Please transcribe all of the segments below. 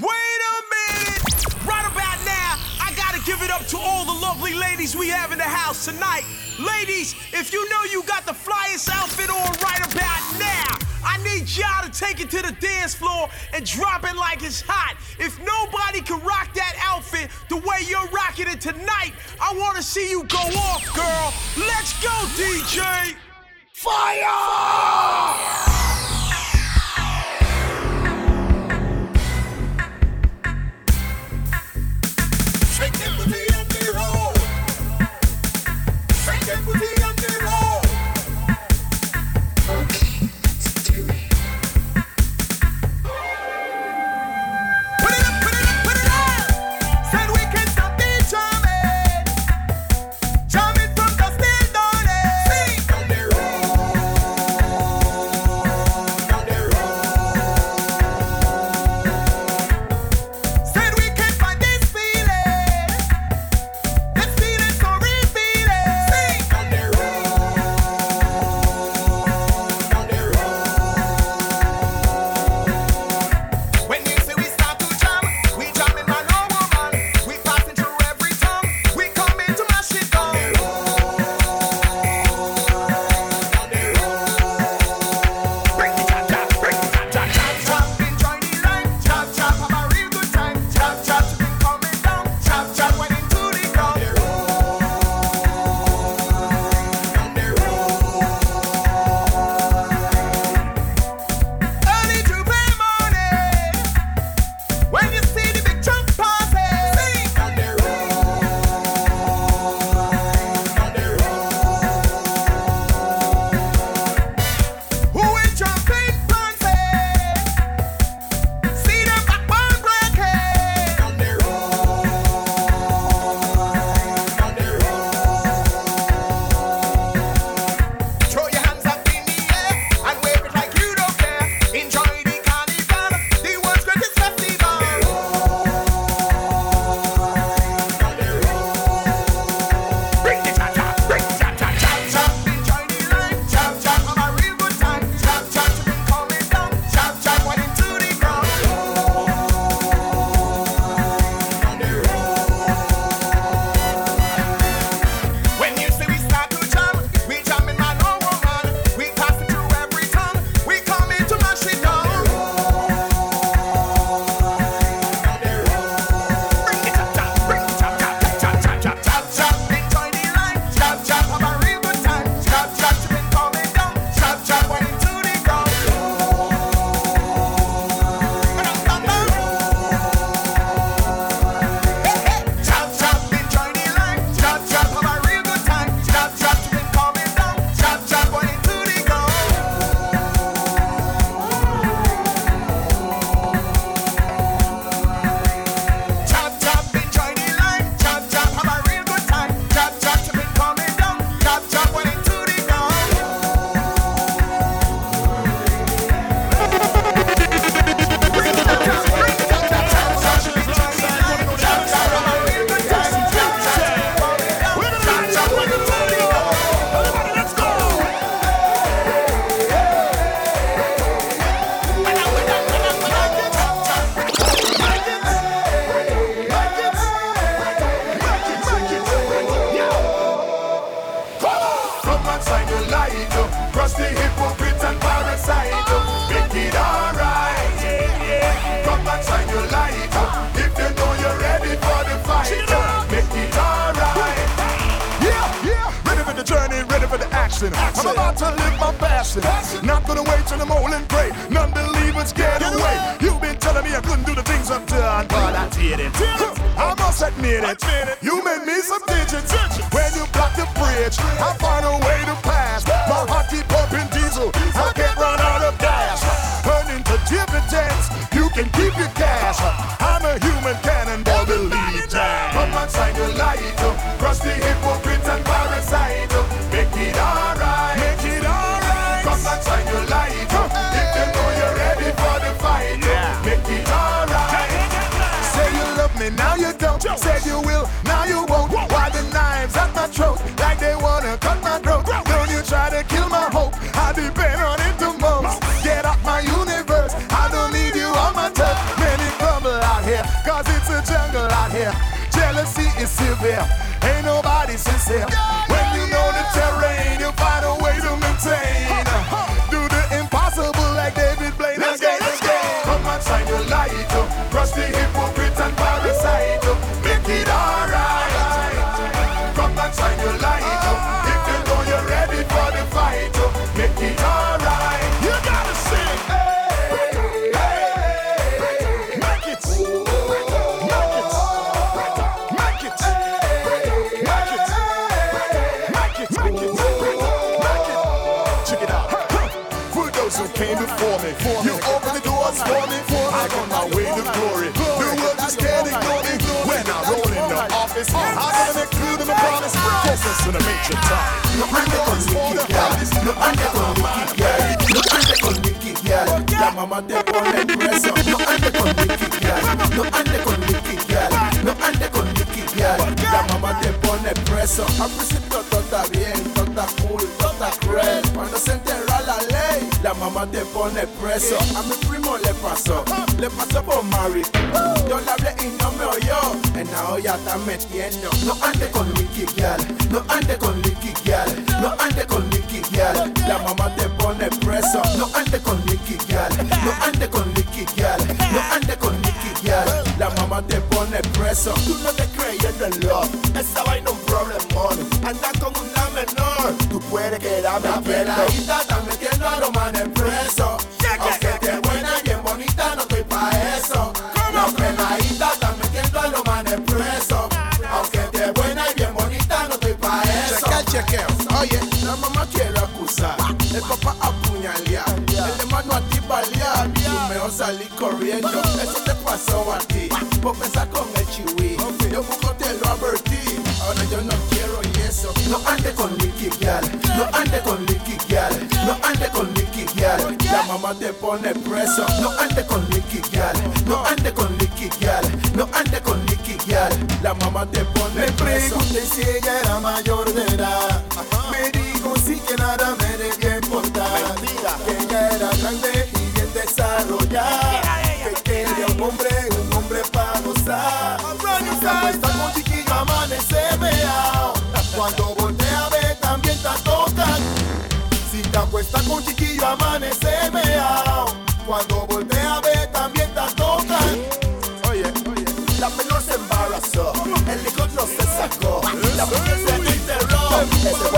Wait a minute! Right about now, I gotta give it up to all the lovely ladies we have in the house tonight. Ladies, if you know you got the flyest outfit on right about now, I need y'all to take it to the dance floor and drop it like it's hot. If nobody can rock that outfit the way you're rocking it tonight, I wanna see you go off, girl. Let's go, DJ! Fire! Get up my universe. I couldn't do the things I've done, but I did it. I must admit it. you made me some digits. When you blocked the bridge, I find a way to pass. my touch. Many crumble Ain't nobody sincere. Before me, you open the doors for me. I'm on my way to glory. The world just can't ignore me. When I roll in the office, I'm gonna make good my promise. Focus on the major time. No ande con Nicky Girl, no ande con Nicky Girl, no ande con Nicky Girl, la mamá te pone preso. No ande con Nicky Girl, no ande con Nicky Girl, no ande con Nicky Girl, mamá te pone preso. Al principio todo está bien, todo está mamá te pone preso. A mi primo le pasó, le pasó por Mari. Yo le hablé y no me oyó, en la olla está metiendo. No ande con Nicky Girl, no ande con Nicky Girl, no ande con Nicky Girl, la mamá te pone preso. No ande con Nicky Girl, no ande con Nicky Girl, no ande con Nicky Girl, la mamá te pone preso. Tú no te creyendo en love, esa vaina un problemón. Anda con una menor, tú puedes quedarme a está manes preso. Aunque te buena y bien bonita, no estoy pa' eso. La peladita está metiendo a los manes preso. Aunque te buena y bien bonita, no estoy pa' eso. Chequeo. Oye, la mamá quiere acusar, el papá apuñalear, el hermano a ti balear. Tú mejor salir corriendo, eso te pasó a ti. Por pensar con el chiwi, yo busco te lo advertí. Ahora yo no quiero y eso. No ande con Nicky Girl, no ande con no ande con Nicky Girl. La mamá te pone preso. No ande con Nicky Girl, no ande con Nicky Girl, no ande con Nicky Girl. La mamá te pone Me preso. pregunté si ella era mayor de edad. Me dijo sí que nada me debía importar. Que ella era grande y bien desarrollada. Con chiquillo amanece meao. Cuando voltea a ver también está tocando. Oye, oye, la menor se embarazó, el hijo no se sacó, la mujer se enterró, ese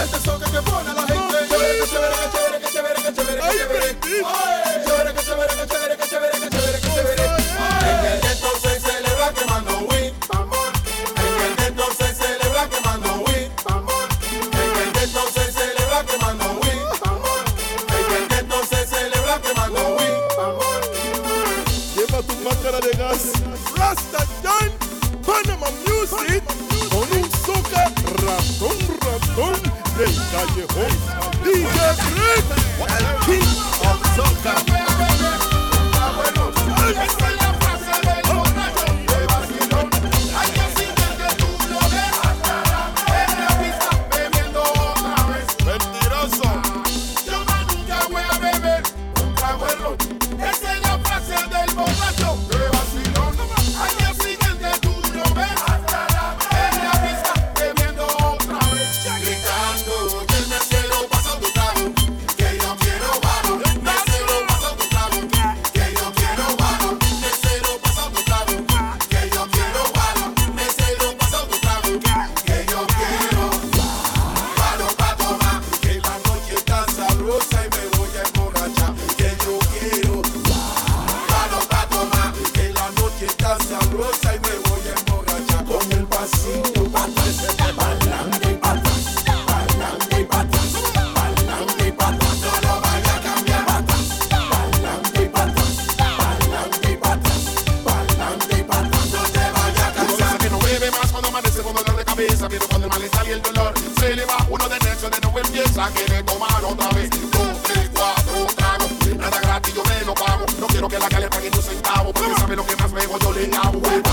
caliente. Y este el dolor. Se le va uno de necio, de nuevo empieza que le tomar otra vez. Dos, tres, cuatro tragos. Nada gratis, yo me lo pago. No quiero que la calle pague un centavo. Porque sabe lo que más bebo, yo le hago.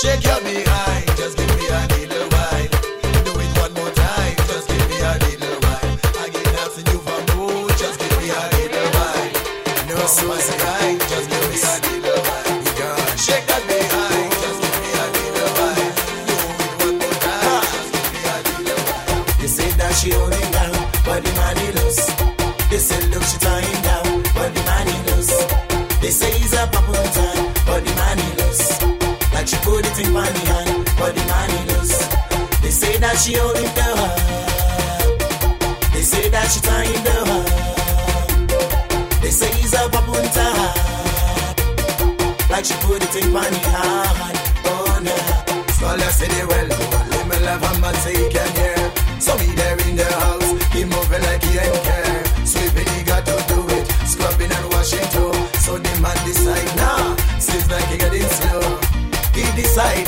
Shake your behind, she holding down. They say that she tying down. They say he's a time. Like she put it in funny hand, oh nah. Small city well let me love and take him here. So me there in the house, he moving like he ain't care. Sweeping, he got to do it, scrubbing and washing too. So the man decide, now, nah, seems like he getting slow. He decide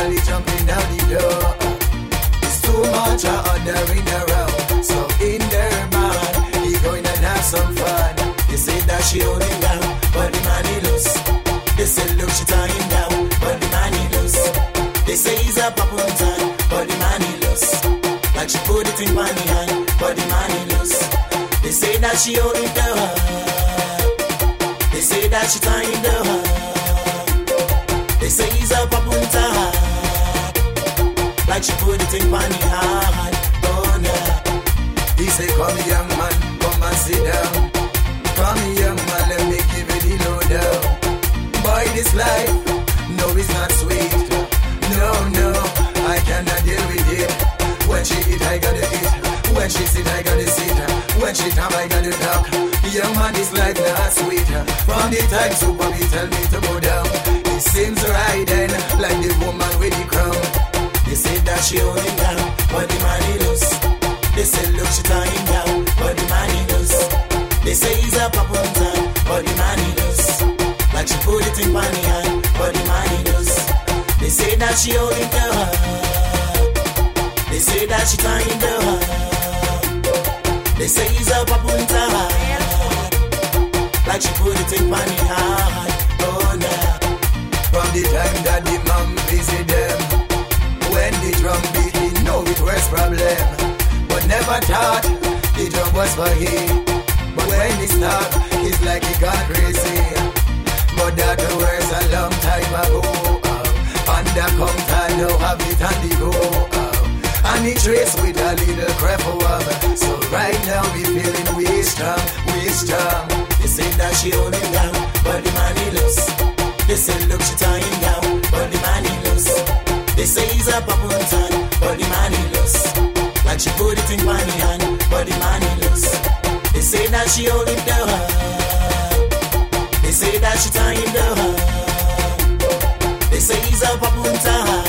carnival, jumping down the door. It's too much of ordering around. So in there, man, he going to have some fun. They say that she holding down, but the he loose. They say look she tying down, but the he loose. They say he's a pop time, but the he loose. Like she put it in funny hand, but the he loose. They say that she holding down. They say that she tying down. Like she put it in funny hand, oh nah. He say, come young man, come and sit down. Come young man, let me give you the lowdown. Boy, this life, no, it's not sweet. No, no, I cannot deal with it. When she eat, I gotta eat. When she sit, I gotta sit. When she talk, I gotta talk. Young man, this life not sweet. From the time Super B tell me to go down, it seems right then, like the woman with the crown. They say that she holding down, but the he loose. They say look she tying down, but the he loose. They say he's a pop on time, but the he loose. Like she put it in funny hand, but the he loose. They say that she holding down. They say that she tying down. They say he's a on time. Like she put it in funny hand, oh nah. From the time that the mom visit them drum beat, he know it was problem. But never thought the drum was for him. But when he start, it's like he got crazy. But that was a long time ago. Uh, and and the to now have it on the go. Uh, and he trace with a little crap over. So right now we feeling we strong, we strong. They say that she holding down, but the money loose. They say look she tying down, but the money they say he's a papuntan, but the man he lost. Like she put it in money hand, but the man he lost. They say that she hold him down. They say that she tie him heart They say he's a time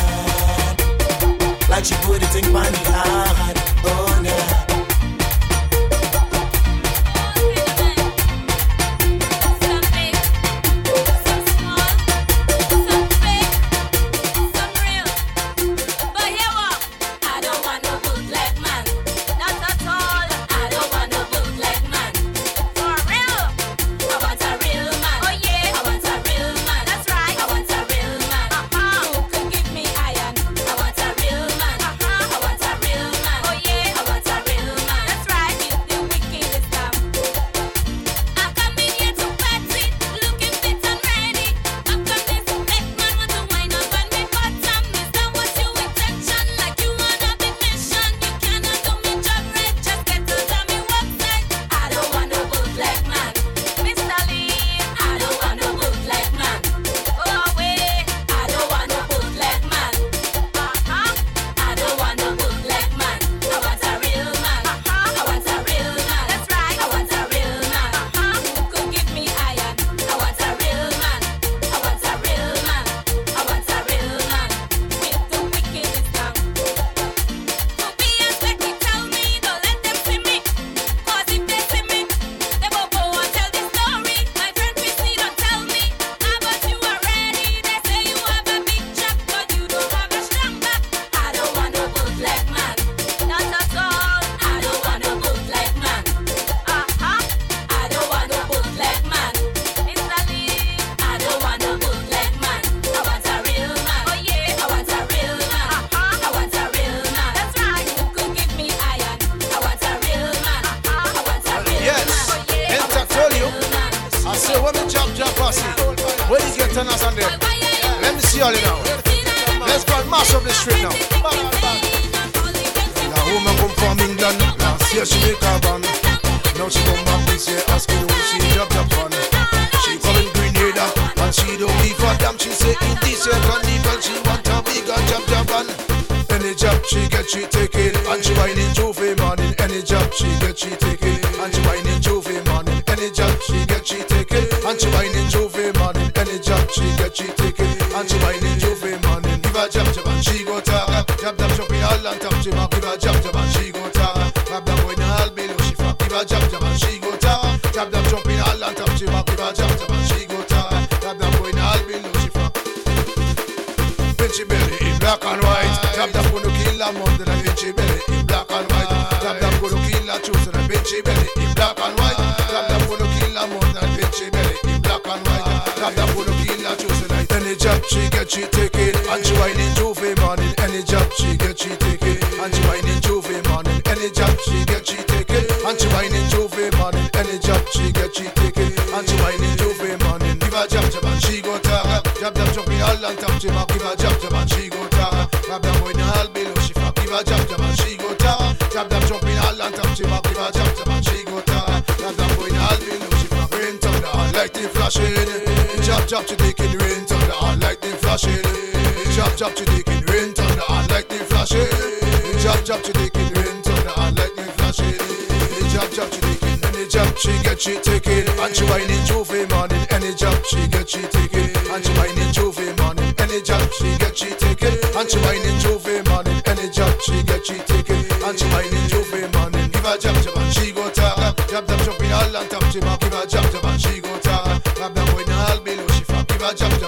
like she put it in money hand, oh yeah. jab jab and she go talk. Jab jab chop me all on top. She ma give a jab jab and she go talk up. Grab that boy now all below. She fuck give a jab jab and she go talk. Jab jab chop me all on top. She ma give a jab jab and she go talk. Grab that boy now all below. She fuck. Pinchy belly in black and white. Jab jab gonna kill a mom. Then I pinchy belly in black and white. Jab jab gonna kill a choose. Then pinchy belly in black and white. Jab jab gonna kill a mom. Pinchy belly in black and white. Jab jab gonna kill a choose. Any job she get, she take it, and she whine she get she take it. And she whine and jove eh, man in any job she get she take it. And she whine and jove eh, man in any job she get she take it. And she whine and jove man in give a jab jab and she go tara. Jab jab jump in all and tap jab and give a jab jab and she go tara. Grab them with the all below she fuck give a jab jab and she go tara. Jab jab jump in all and tap jab and give a jab jab and she go tara. Grab them with the all below she fuck rain thunder like the flashing. Jab jab she take it rain thunder like the flashing. Jab jab she take it chop she taking rain thunder and lightning flashing. Any job chop she taking, any job she get she taking. And she whining trophy morning, any job she get she taking. And she whining trophy morning, any job she get she taking. And she whining trophy morning, any job she get she taking. And she whining trophy morning, give her job job she go tap job job jumping all on top. She ma give her job job she go tap. Grab that boy now all below she flap, give her job.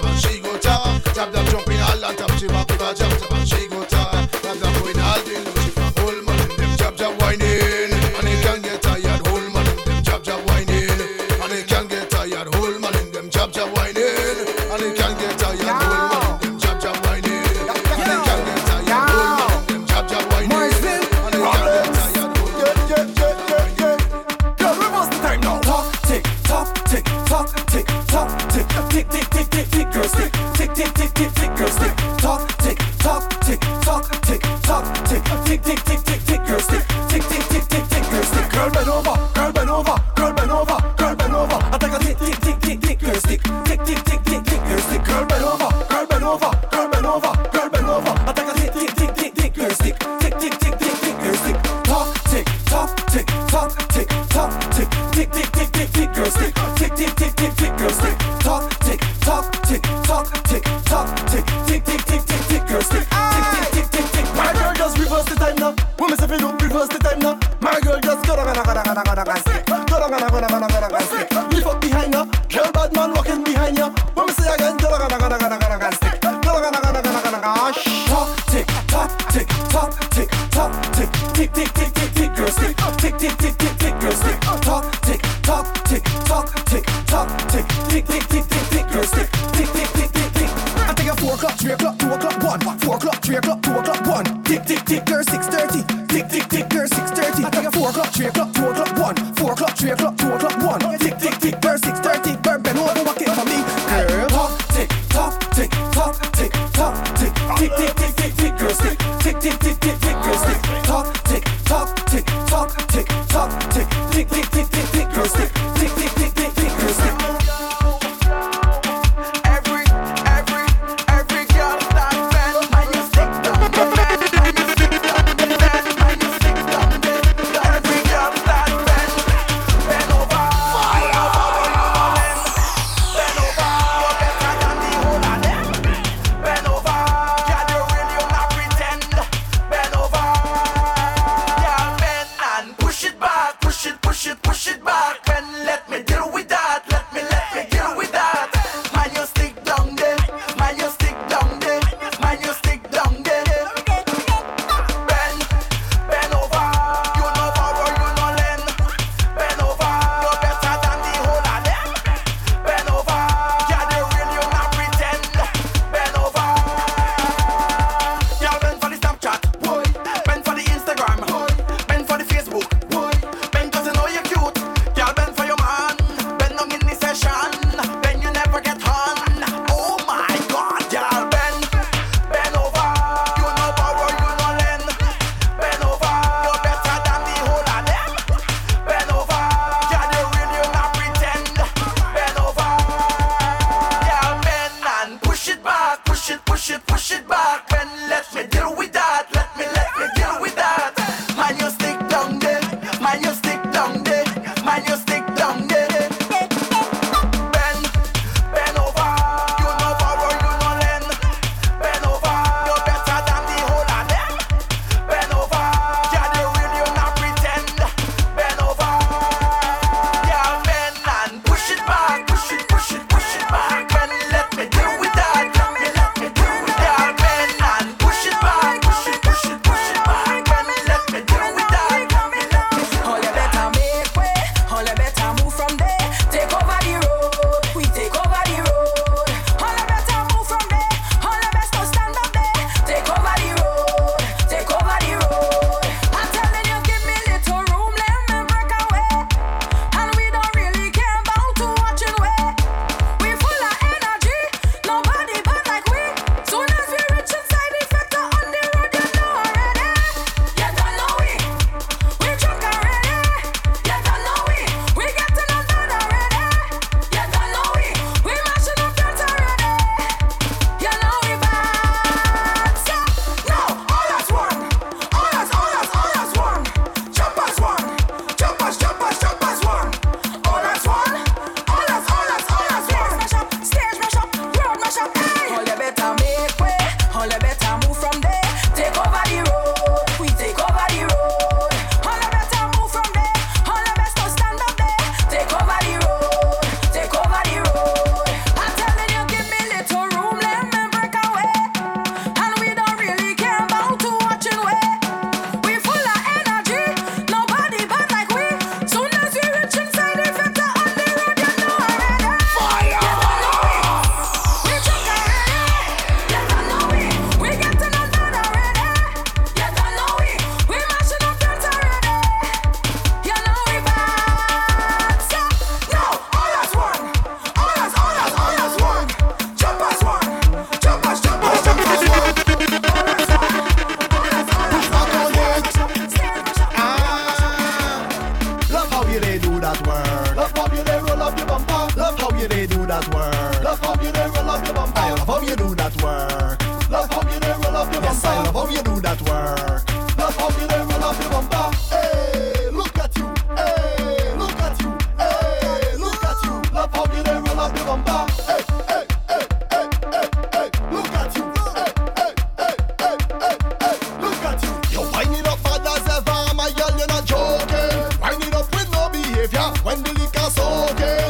behavior when the liquor's so gay.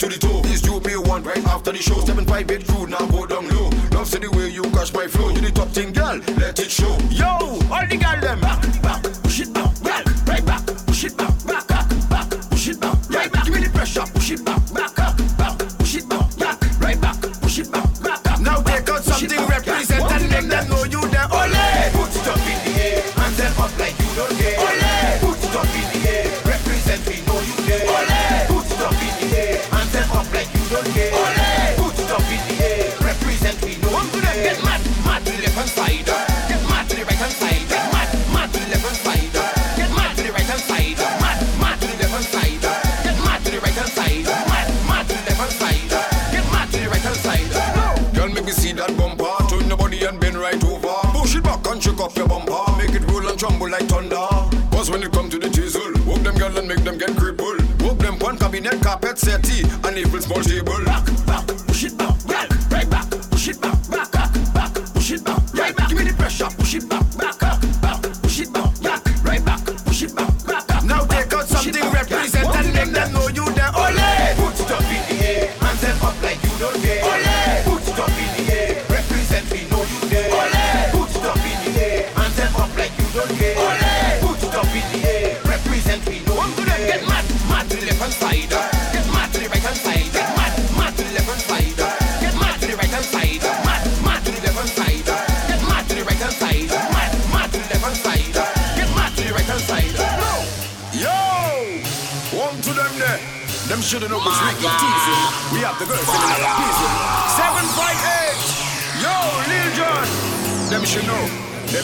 to the toe. This you pay one right after the show. Seven five bed crew now go down low. Love see the way you catch my flow. You the top thing, girl. Let it show. Yo.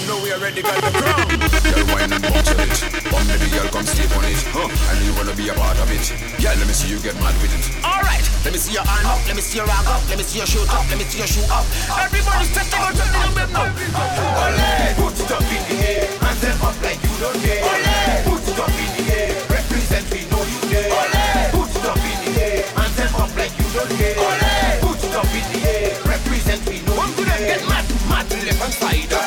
know we already got the crown. Let me see. Alright, let me see your hand up, let me see your rag up, let me see your shoot up, let me see your shoe up. Everybody's touching on something on them now. Ole, put it up in the air, hands them up like you don't care. Ole, put it up in the air, represent we know you care. Ole, put it up in the air, hands them up like you don't care. Ole, put it up in the air, represent we know One you there. One could get mad, mad left and side.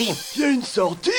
Sortie. Il y a une sortie